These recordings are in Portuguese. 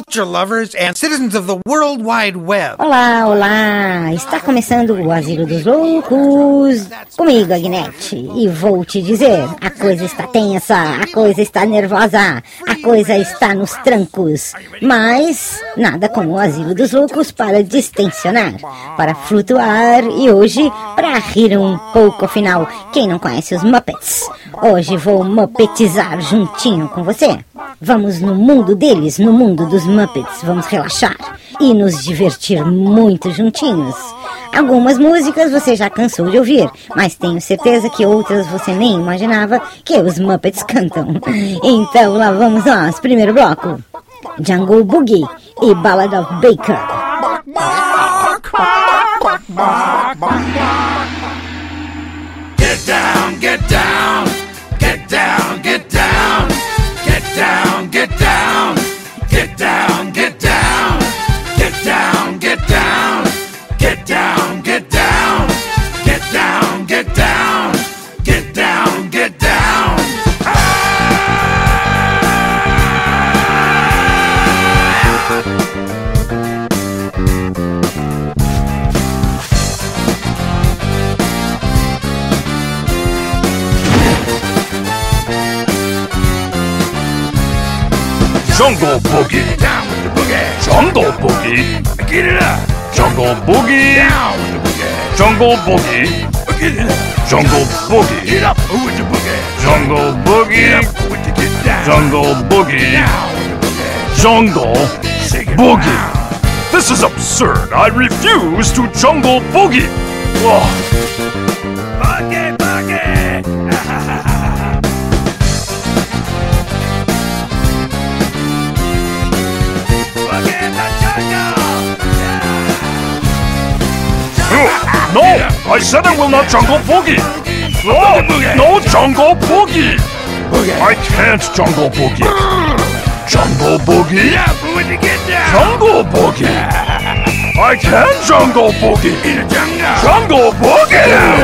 Culture lovers and citizens of the World Wide Web. Olá, olá! Está começando o Asilo dos Loucos. Comigo, Agnete. E vou te dizer: a coisa está tensa, a coisa está nervosa, a coisa está nos trancos. Mas nada como o Asilo dos Loucos para distensionar, para flutuar e hoje para rir um pouco afinal. Quem não conhece os Muppets? Hoje vou muppetizar juntinho com você. Vamos no mundo deles, no mundo dos Muppets. Vamos relaxar e nos divertir muito juntinhos. Algumas músicas você já cansou de ouvir, mas tenho certeza que outras você nem imaginava que os Muppets cantam. Então lá vamos nós, primeiro bloco. Jungle Boogie e Ballad of Baker. Get down, get down, get down, get down, get down, Jungle Boogie. Down with the boogie. Jungle Boogie. Get it up. Jungle Boogie. Down with the boogie. Jungle Boogie. Get it up. Jungle Boogie. Get up with the boogie. Jungle Boogie. Get up with the get down. Jungle Boogie. Down with the boogie. Jungle Boogie. This is absurd. I refuse to Jungle Boogie. Ugh. No, I said I will not Jungle Boogie. No, no Jungle Boogie. I can't Jungle Boogie. Jungle Boogie. Jungle Boogie. I can Jungle Boogie. Jungle Boogie.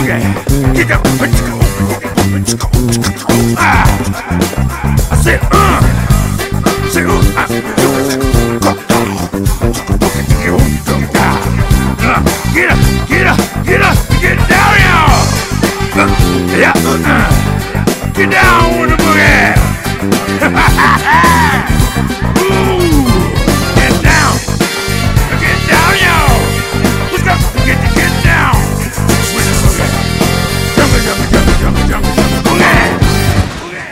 yeah, get up, let's go, let's go, let's go. Ah, I said, I I.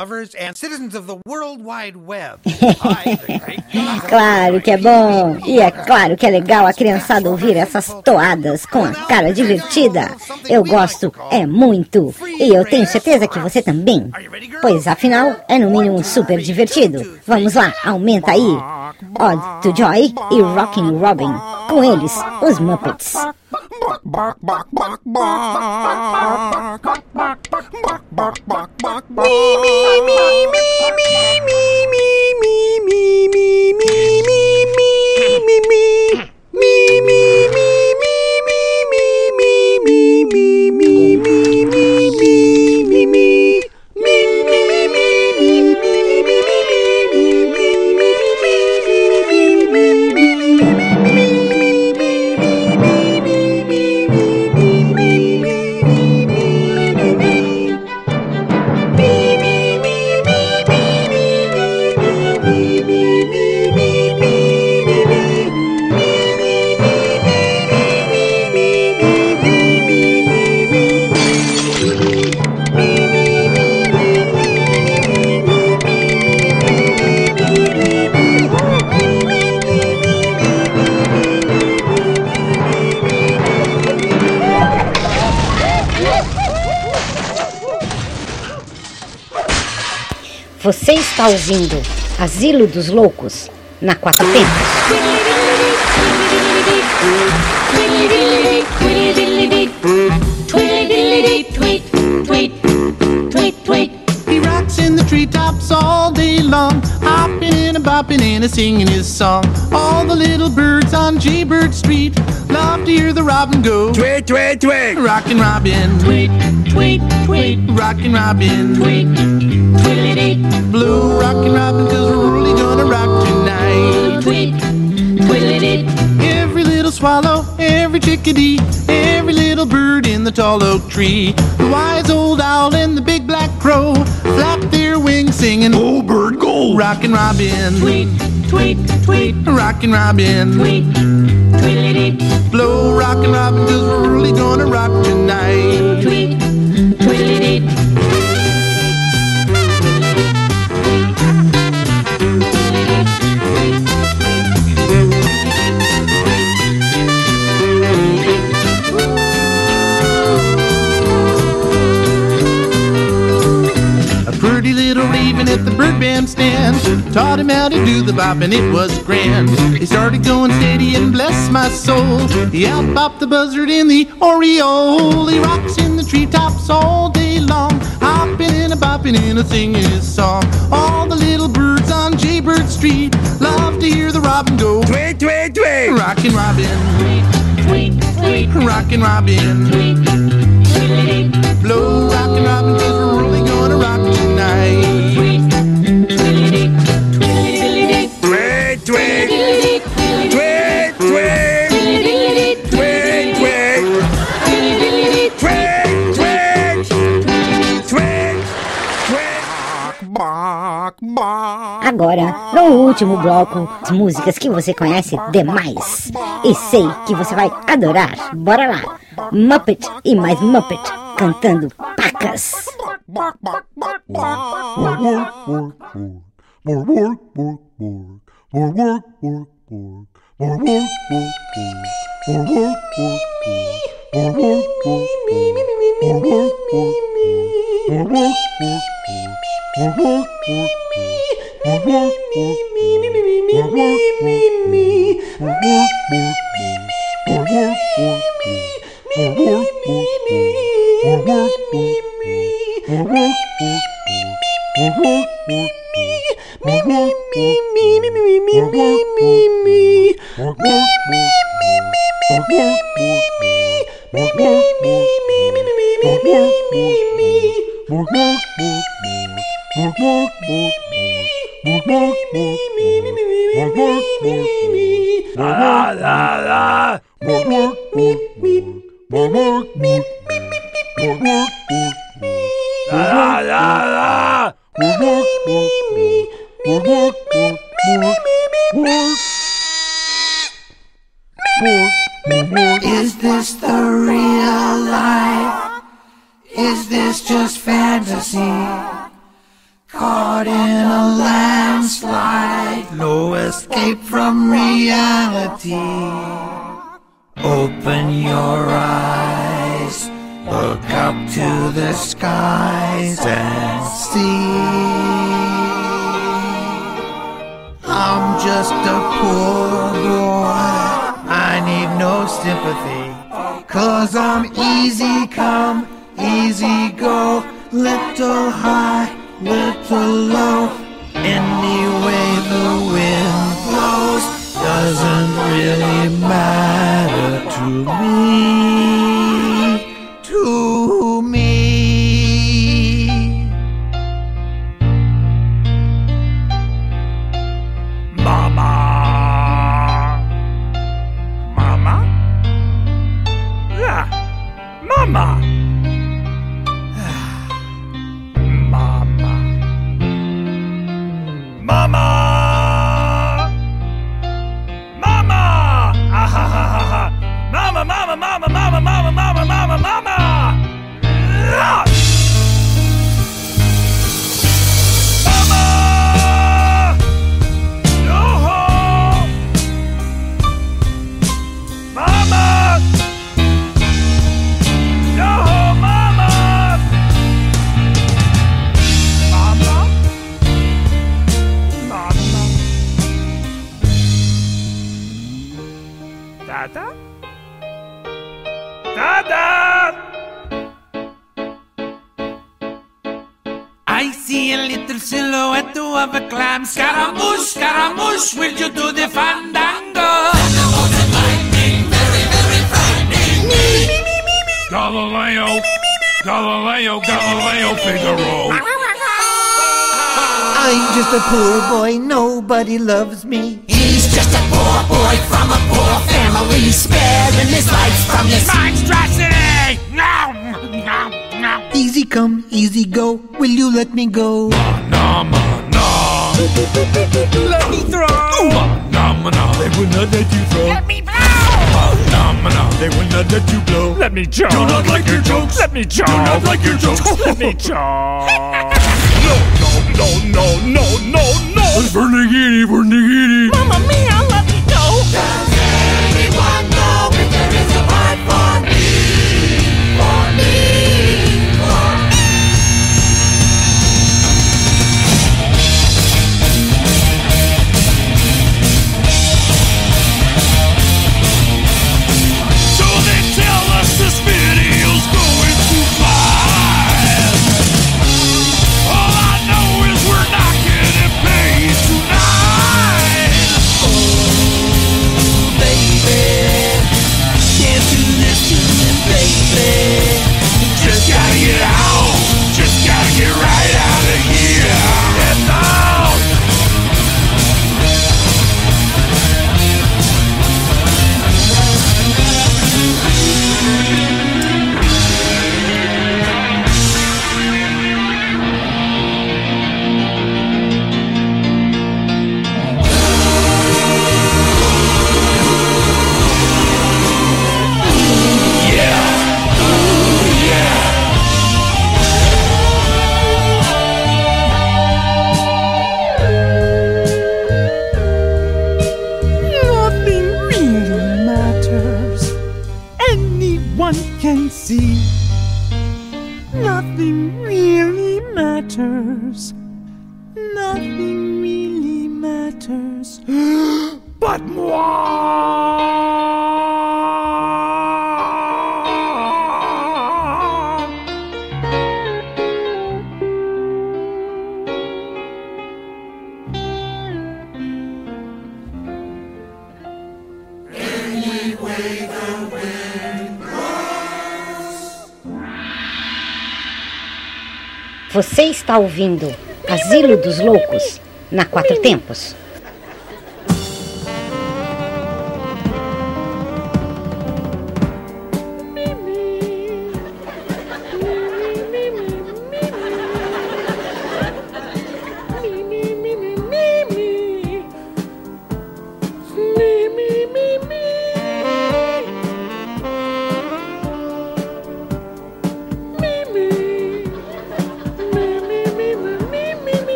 Lovers and citizens of the World Wide Web. Claro que é bom. E é claro que é legal a criançada ouvir essas toadas com a cara divertida. Eu gosto, é muito. E eu tenho certeza que você também. Pois afinal, é no mínimo super divertido. Vamos lá, aumenta aí. Odd to Joy e Rockin' Robin. Com eles, os Muppets. me, me, me, me. me. Está ouvindo Asilo dos Loucos na Quatro Tempos. He rocks in the treetops all day long, hopping and a bopping and a singing his song. All the little birds on Jaybird Street love to hear the robin go. Tweet, tweet, tweet. Rockin' Robin, tweet, tweet, tweet. Rockin' Robin, tweet, tweet, Blue Rockin' Robin, cause we're really gonna rock tonight. Tweet, Every little swallow, every chickadee, every little bird in the tall oak tree. The wise old owl and the big black crow flap their wings singing, Go, bird, go. Rockin' Robin, tweet, tweet, tweet. Rockin' Robin, tweet, tweet, Blow Rockin' Robin, cause we're really gonna rock tonight. Tweet, bop, and it was grand. He started going steady, and bless my soul, he out bopped the buzzard in the oriole. He rocks in the treetops all day long, hopping and a bopping and a singing his song. All the little birds on Jaybird Street love to hear the robin go. Tweet, tweet, tweet. Rockin' Robin, Tweet, tweet, tweet. Rockin' Robin, Tweet, tweet, tweet. Blow Rockin' Robin, Agora, no último bloco, as músicas que você conhece demais. E sei que você vai adorar. Bora lá! Muppet e mais Muppet cantando pacas. me, me, me, me, me, me, me, me, me, me, me, me, me, me, me, me. Boop, boop, boop. Open your eyes, look up to the skies and see. I'm just a poor boy. I need no sympathy. Cause I'm easy come, easy go. Little high, little low. Any way the wind blows doesn't really matter to me. Of. Scaramouche, Scaramouche, will you do the fandango? Thunderbolt and lightning, very, very frightening. Me, me, me, me, me. Galileo! Me, me, me, me. Galileo, Galileo Figaro! I'm just a poor boy, nobody loves me. He's just a poor boy from a poor family, sparing his life from this monstrosity! Eh? No! No! No! Easy come, easy go. Will you let me go? No, no, no! Let me throw! No, no, they will not let you throw. Let me blow! No, no, they will not let you blow. Let me choke. Do not like your jokes. Let me choke. Do not like your jokes. Let me choke. No, no, no, no, no, no, no! Vernigini, Vernigini! Mamma mia, let me go! Matters. But moi. Você está ouvindo Asilo dos Loucos na Quatro Tempos.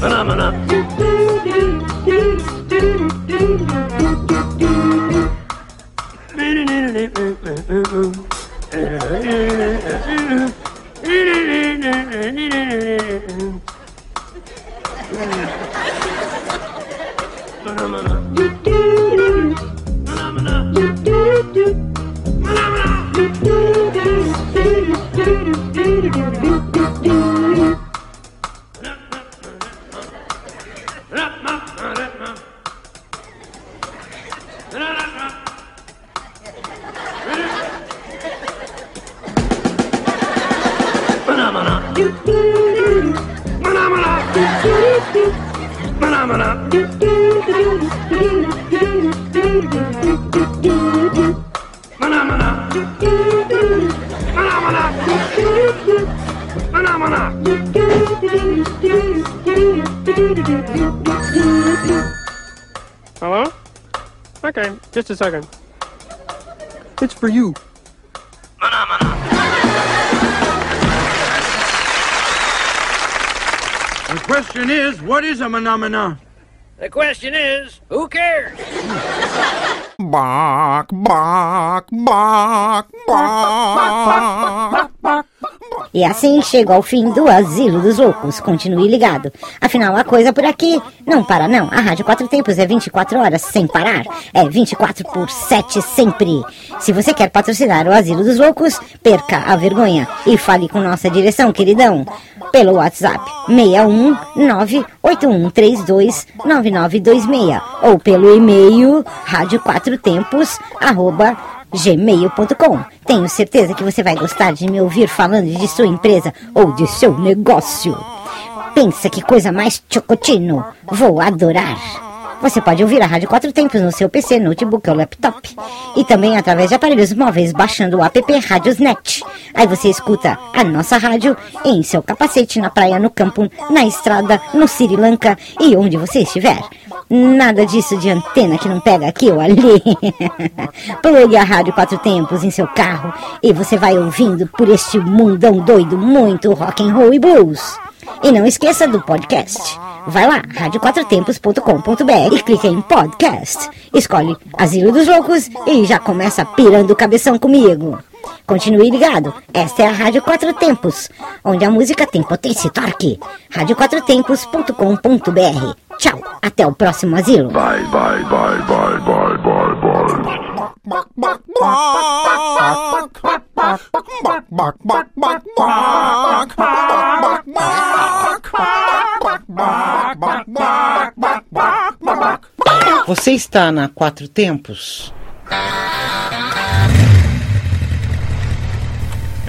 Phenomena. Mm-hmm. Hello? Okay, just a second. It's for you. Question is, what is a phenomena? The question is, who cares? Bark, bark, bark, bark. E assim chega ao fim do Asilo dos Loucos. Continue ligado. Afinal, a coisa por aqui não para não. A Rádio Quatro Tempos é 24 horas sem parar. É 24 por 7 sempre. Se você quer patrocinar o Asilo dos Loucos, perca a vergonha e fale com nossa direção, queridão. Pelo WhatsApp 61981329926 ou pelo e-mail rádio quatro tempos arroba gmail.com. Tenho certeza que você vai gostar de me ouvir falando de sua empresa ou de seu negócio. Pensa que coisa mais chocotino. Vou adorar. Você pode ouvir a Rádio Quatro Tempos no seu PC, notebook ou laptop. E também através de aparelhos móveis baixando o app Radiosnet. Aí você escuta a nossa rádio em seu capacete, na praia, no campo, na estrada, no Sri Lanka e onde você estiver. Nada disso de antena que não pega aqui ou ali. Plugue a Rádio Quatro Tempos em seu carro e você vai ouvindo por este mundão doido muito rock and roll e blues. E não esqueça do podcast. Vai lá, radioquatrotempos.com.br e clica em podcast. Escolhe Asilo dos Loucos e já começa pirando o cabeção comigo. Continue ligado, esta é a Rádio Quatro Tempos, onde a música tem potência e torque. radioquatrotempos.com.br Tchau, até o próximo asilo. Bye, bye, bye, bye, bye, bye, bye. Você está na Quatro Tempos?